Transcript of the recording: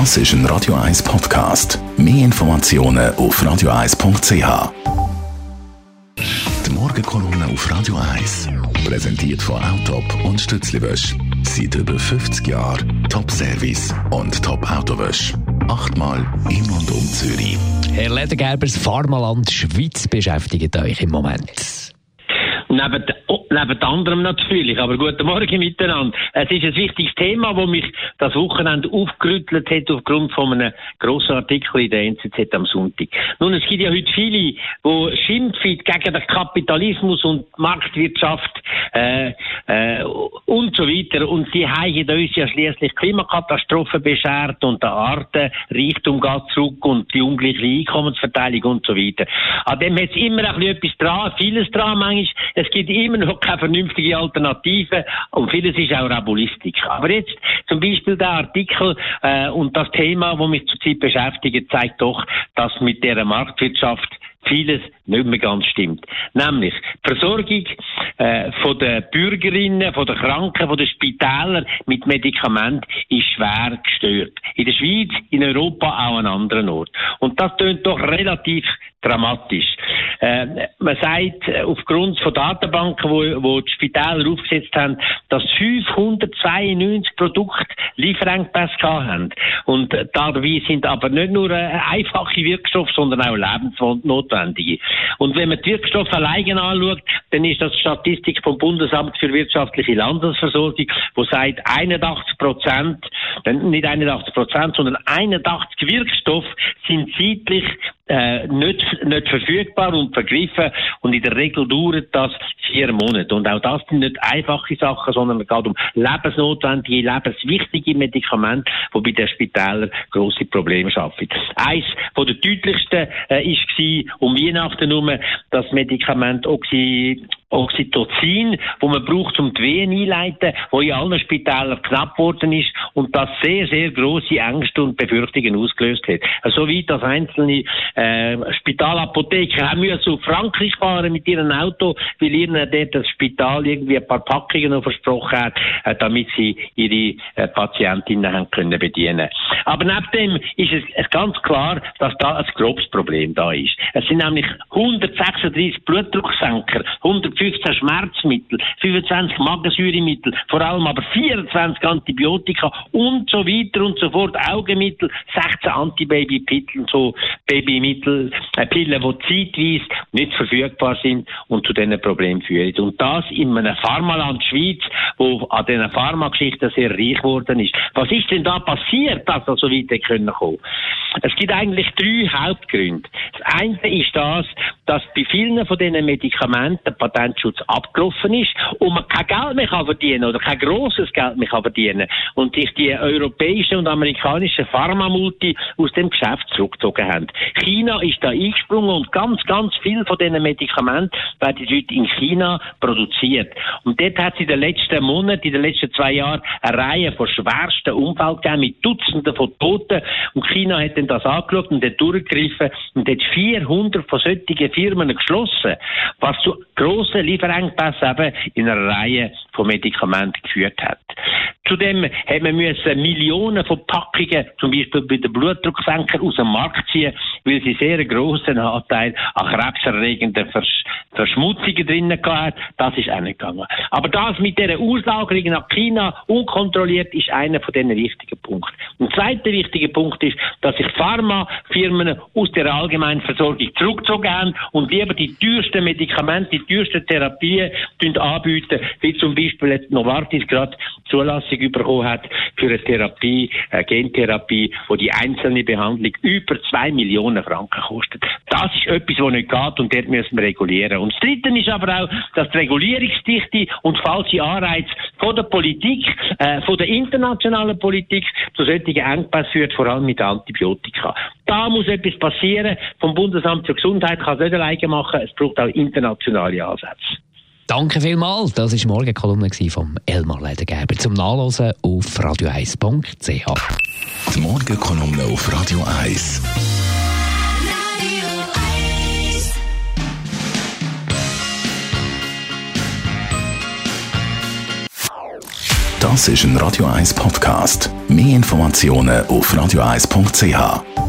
Das ist ein Radio 1 Podcast. Mehr Informationen auf radio1.ch. Die Morgenkolumne auf Radio 1 präsentiert von Autop und Stützliwösch. Seit über 50 Jahren Top-Service und Top-Autowösch. Achtmal in und um Zürich. Herr Ledergerbers, Pharmaland Schweiz beschäftigt euch im Moment. Neben, oh, neben anderem natürlich. Aber guten Morgen miteinander. Es ist ein wichtiges Thema, das mich das Wochenende aufgerüttelt hat aufgrund von einem grossen Artikel in der NZZ am Sonntag. Nun, es gibt ja heute viele, die schimpfen gegen den Kapitalismus und Marktwirtschaft äh, äh, und so weiter. Und die haben uns ja schließlich Klimakatastrophen beschert und der Artenreichtum geht zurück und die ungleiche Einkommensverteilung und so weiter. An dem hat es immer ein bisschen etwas dran, vieles dran manchmal. Es gibt immer noch keine vernünftige Alternative und vieles ist auch Rabulistik. Aber jetzt zum Beispiel der Artikel äh, und das Thema, das mich zurzeit beschäftigt, zeigt doch, dass mit der Marktwirtschaft vieles nicht mehr ganz stimmt. Nämlich Versorgung äh, von den Bürgerinnen, von den Kranken, von den Spitälern mit Medikamenten ist schwer gestört. In der Schweiz, in Europa auch an anderen Orten. Und das tönt doch relativ dramatisch. Äh, man sagt, äh, aufgrund von Datenbanken, wo, wo die Spitäler aufgesetzt haben, dass 592 Produkte Lieferengpässe haben. Und dabei sind aber nicht nur äh, einfache Wirkstoffe, sondern auch lebensnotwendige. Und wenn man die Wirkstoffe alleine anschaut, dann ist das Statistik vom Bundesamt für wirtschaftliche Landesversorgung, wo sagt 81 Prozent, nicht 81 Prozent, sondern 81 Wirkstoffe sind zeitlich äh, nicht, nicht verfügbar und vergriffen und in der Regel dauert das vier Monate. Und auch das sind nicht einfache Sachen, sondern es geht um lebensnotwendige, lebenswichtige Medikamente, die bei den Spitälern grosse Probleme schaffen. Eins von der deutlichsten äh, ist um Weihnachten herum das Medikament Oxy Oxytocin, wo man braucht, um die Wehen einleiten, wo in allen Spitälern knapp geworden ist und das sehr, sehr große Ängste und Befürchtungen ausgelöst hat. So also weit, dass einzelne äh, Spitalapotheker müssen auf Frankreich fahren mit ihrem Auto, weil ihnen dort das Spital irgendwie ein paar Packungen noch versprochen hat, äh, damit sie ihre äh, Patientinnen haben können bedienen. Aber neben dem ist es, ganz klar, dass da ein grobes Problem da ist. Es sind nämlich 136 Blutdrucksenker, 150 15 Schmerzmittel, 25 Magensäuremittel, vor allem aber 24 Antibiotika und so weiter und so fort, Augenmittel, 16 Antibabymittel, so Babymittel, äh, Pillen, die zeitweise nicht verfügbar sind und zu diesen Problemen führen. Und das in einem Pharmaland Schweiz, wo an diesen Pharmageschichten sehr reich geworden ist. Was ist denn da passiert, dass er so weit kommen? Es gibt eigentlich drei Hauptgründe. Das eine ist das, dass bei vielen von diesen Medikamenten der Patentschutz abgelaufen ist und man kein Geld mehr kann verdienen oder kein grosses Geld mehr kann verdienen und sich die europäischen und amerikanischen Pharmamulti aus dem Geschäft zurückgezogen haben. China ist da eingesprungen und ganz, ganz viel von diesen Medikamenten werden heute in China produziert. Und dort hat es in den letzten Monaten, in den letzten zwei Jahren eine Reihe von schwersten Unfällen gegeben mit Dutzenden von Toten und China hat dann das angeschaut und hat durchgegriffen und hat 400 von solchen Firmen geschlossen, was zu grossen Lieferengpässen eben in einer Reihe von Medikamenten geführt hat. Zudem hat man müssen Millionen von Packungen, zum Beispiel bei den Blutdrucksenkern, aus dem Markt ziehen, weil sie sehr einen grossen Anteil an krebserregenden Versch Verschmutzungen drinnen hatten. Das ist auch nicht gegangen. Aber das mit dieser Auslagerung nach China unkontrolliert ist einer von diesen wichtigen Punkten. Ein zweiter wichtiger Punkt ist, dass sich Pharmafirmen aus der allgemeinen Versorgung zurückgezogen haben und lieber die teuersten Medikamente, die teuersten Therapien anbieten, wie zum Beispiel jetzt Novartis gerade Zulassung bekommen hat für eine Therapie, eine Gentherapie, wo die einzelne Behandlung über zwei Millionen Franken kostet. Das ist etwas, was nicht geht und dort müssen wir regulieren. Und das Dritte ist aber auch, dass die Regulierungsdichte und falsche Anreize von der Politik, äh, von der internationalen Politik zu solchen Engpässen führt, vor allem mit Antibiotika. Da muss etwas passieren. Vom Bundesamt für Gesundheit kann es nicht alleine machen. Es braucht auch internationale Ansätze. Danke vielmals. Das war die Morgenkolumne von Elmar Ledergerber zum Nachlesen auf radio1.ch. Die Morgenkolumne auf Radio 1. Das ist ein Radio 1 Podcast. Mehr Informationen auf radio1.ch.